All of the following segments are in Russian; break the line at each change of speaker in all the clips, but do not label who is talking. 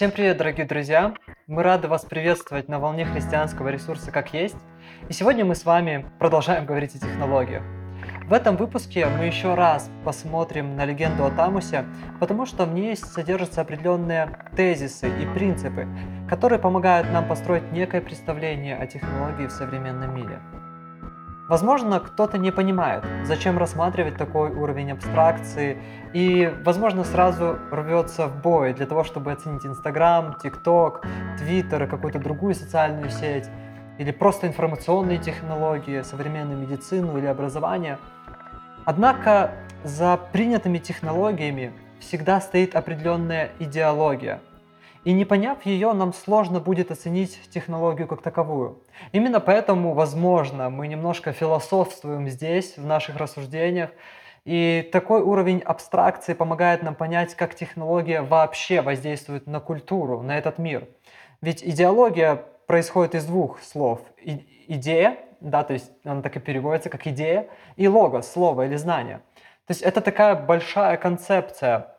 Всем привет, дорогие друзья! Мы рады вас приветствовать на волне христианского ресурса «Как есть». И сегодня мы с вами продолжаем говорить о технологиях. В этом выпуске мы еще раз посмотрим на легенду о Тамусе, потому что в ней содержатся определенные тезисы и принципы, которые помогают нам построить некое представление о технологии в современном мире. Возможно, кто-то не понимает, зачем рассматривать такой уровень абстракции, и, возможно, сразу рвется в бой для того, чтобы оценить Инстаграм, ТикТок, Твиттер какую-то другую социальную сеть, или просто информационные технологии, современную медицину или образование. Однако за принятыми технологиями всегда стоит определенная идеология – и не поняв ее, нам сложно будет оценить технологию как таковую. Именно поэтому, возможно, мы немножко философствуем здесь, в наших рассуждениях, и такой уровень абстракции помогает нам понять, как технология вообще воздействует на культуру, на этот мир. Ведь идеология происходит из двух слов. И, идея, да, то есть она так и переводится как идея, и логос, слово или знание. То есть это такая большая концепция,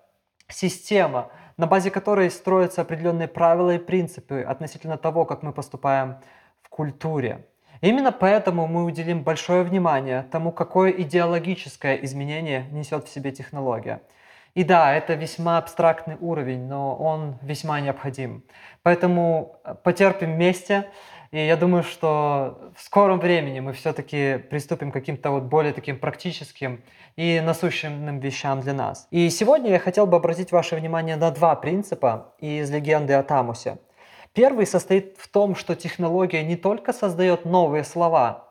система – на базе которой строятся определенные правила и принципы относительно того, как мы поступаем в культуре. Именно поэтому мы уделим большое внимание тому, какое идеологическое изменение несет в себе технология. И да, это весьма абстрактный уровень, но он весьма необходим. Поэтому потерпим вместе, и я думаю, что в скором времени мы все-таки приступим к каким-то вот более таким практическим и насущным вещам для нас. И сегодня я хотел бы обратить ваше внимание на два принципа из легенды о Тамусе. Первый состоит в том, что технология не только создает новые слова,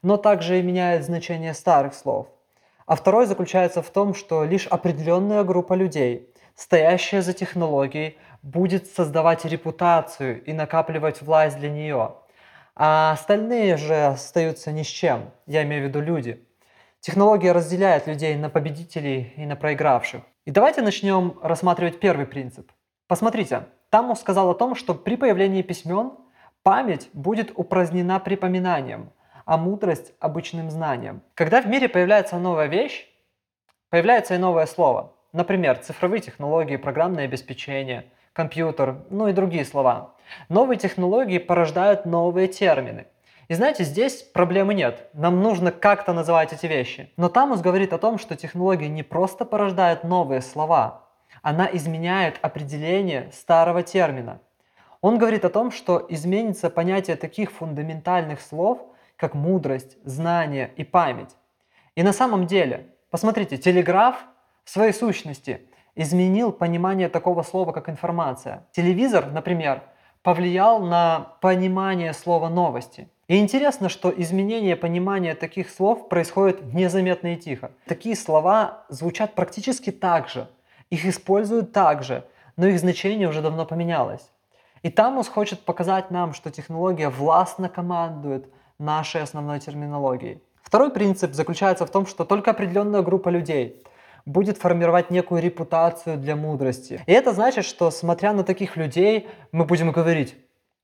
но также и меняет значение старых слов. А второй заключается в том, что лишь определенная группа людей, стоящая за технологией, будет создавать репутацию и накапливать власть для нее – а остальные же остаются ни с чем, я имею в виду люди. Технология разделяет людей на победителей и на проигравших. И давайте начнем рассматривать первый принцип. Посмотрите, Тамус сказал о том, что при появлении письмен память будет упразднена припоминанием, а мудрость – обычным знанием. Когда в мире появляется новая вещь, появляется и новое слово. Например, цифровые технологии, программное обеспечение, компьютер, ну и другие слова. Новые технологии порождают новые термины. И знаете, здесь проблемы нет. Нам нужно как-то называть эти вещи. Но Тамус говорит о том, что технология не просто порождает новые слова, она изменяет определение старого термина. Он говорит о том, что изменится понятие таких фундаментальных слов, как мудрость, знание и память. И на самом деле, посмотрите, телеграф в своей сущности изменил понимание такого слова, как информация. Телевизор, например, повлиял на понимание слова новости. И интересно, что изменение понимания таких слов происходит незаметно и тихо. Такие слова звучат практически так же, их используют так же, но их значение уже давно поменялось. И Тамус хочет показать нам, что технология властно командует нашей основной терминологией. Второй принцип заключается в том, что только определенная группа людей будет формировать некую репутацию для мудрости. И это значит, что смотря на таких людей, мы будем говорить,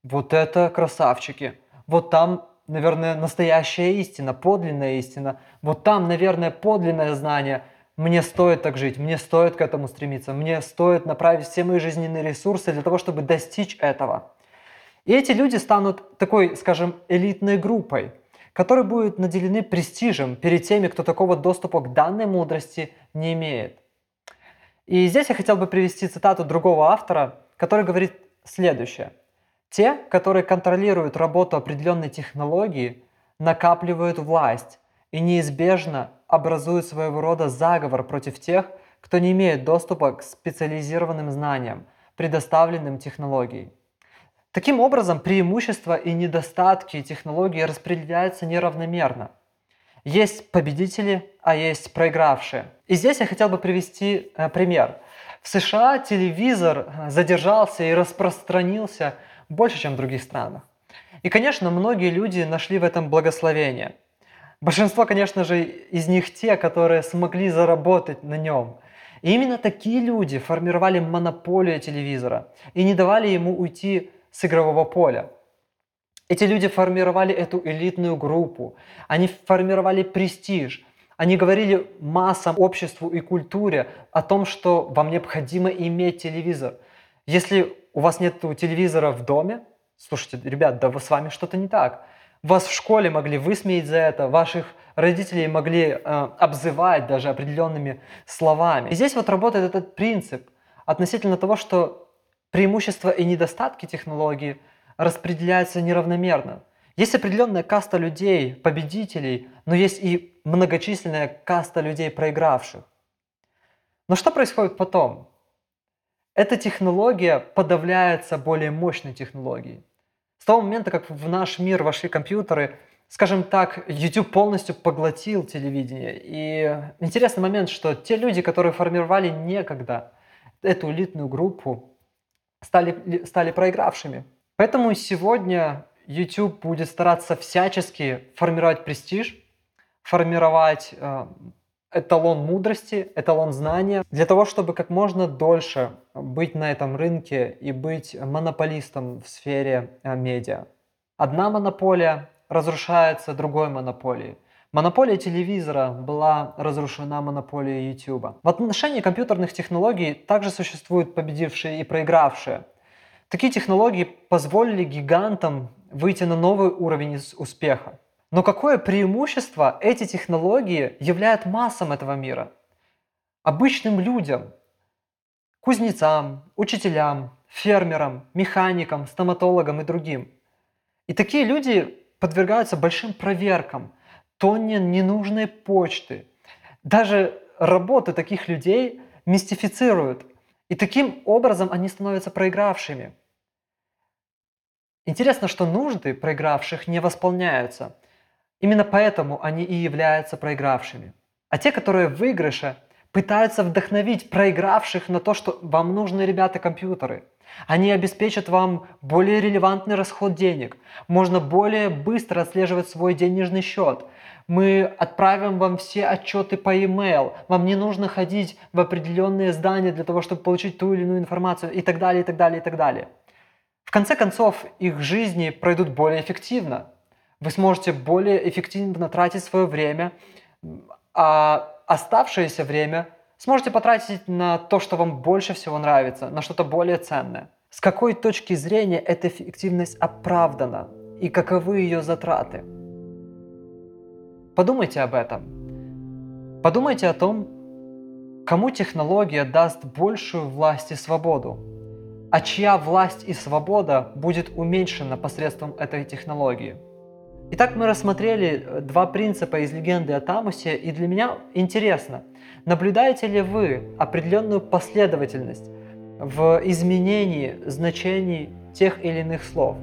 вот это красавчики, вот там, наверное, настоящая истина, подлинная истина, вот там, наверное, подлинное знание, мне стоит так жить, мне стоит к этому стремиться, мне стоит направить все мои жизненные ресурсы для того, чтобы достичь этого. И эти люди станут такой, скажем, элитной группой – которые будут наделены престижем перед теми, кто такого доступа к данной мудрости не имеет. И здесь я хотел бы привести цитату другого автора, который говорит следующее. Те, которые контролируют работу определенной технологии, накапливают власть и неизбежно образуют своего рода заговор против тех, кто не имеет доступа к специализированным знаниям, предоставленным технологией. Таким образом, преимущества и недостатки технологии распределяются неравномерно. Есть победители, а есть проигравшие. И здесь я хотел бы привести э, пример. В США телевизор э, задержался и распространился больше, чем в других странах. И, конечно, многие люди нашли в этом благословение. Большинство, конечно же, из них те, которые смогли заработать на нем. И именно такие люди формировали монополию телевизора и не давали ему уйти с игрового поля. Эти люди формировали эту элитную группу, они формировали престиж, они говорили массам, обществу и культуре о том, что вам необходимо иметь телевизор. Если у вас нет телевизора в доме, слушайте, ребят, да с вами что-то не так. Вас в школе могли высмеять за это, ваших родителей могли э, обзывать даже определенными словами. И здесь вот работает этот принцип относительно того, что преимущества и недостатки технологии распределяются неравномерно. Есть определенная каста людей, победителей, но есть и многочисленная каста людей, проигравших. Но что происходит потом? Эта технология подавляется более мощной технологией. С того момента, как в наш мир вошли компьютеры, скажем так, YouTube полностью поглотил телевидение. И интересный момент, что те люди, которые формировали некогда эту элитную группу, стали, стали проигравшими. Поэтому сегодня YouTube будет стараться всячески формировать престиж, формировать э, эталон мудрости, эталон знания, для того, чтобы как можно дольше быть на этом рынке и быть монополистом в сфере э, медиа. Одна монополия разрушается другой монополией. Монополия телевизора была разрушена монополией YouTube. В отношении компьютерных технологий также существуют победившие и проигравшие. Такие технологии позволили гигантам выйти на новый уровень успеха. Но какое преимущество эти технологии являют массам этого мира? Обычным людям, кузнецам, учителям, фермерам, механикам, стоматологам и другим. И такие люди подвергаются большим проверкам, тонне ненужной почты. Даже работы таких людей мистифицируют. И таким образом они становятся проигравшими. Интересно, что нужды проигравших не восполняются – Именно поэтому они и являются проигравшими. А те, которые в выигрыше, пытаются вдохновить проигравших на то, что вам нужны, ребята, компьютеры. Они обеспечат вам более релевантный расход денег. Можно более быстро отслеживать свой денежный счет. Мы отправим вам все отчеты по e-mail. Вам не нужно ходить в определенные здания для того, чтобы получить ту или иную информацию и так далее, и так далее, и так далее. В конце концов, их жизни пройдут более эффективно. Вы сможете более эффективно тратить свое время, а оставшееся время сможете потратить на то, что вам больше всего нравится, на что-то более ценное. С какой точки зрения эта эффективность оправдана и каковы ее затраты? Подумайте об этом. Подумайте о том, кому технология даст большую власть и свободу, а чья власть и свобода будет уменьшена посредством этой технологии – Итак, мы рассмотрели э, два принципа из легенды о Тамусе, и для меня интересно, наблюдаете ли вы определенную последовательность в изменении значений тех или иных слов?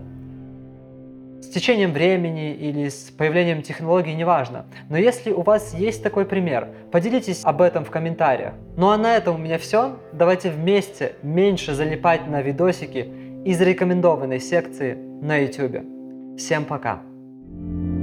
С течением времени или с появлением технологий, неважно. Но если у вас есть такой пример, поделитесь об этом в комментариях. Ну а на этом у меня все. Давайте вместе меньше залипать на видосики из рекомендованной секции на YouTube. Всем пока! Thank you.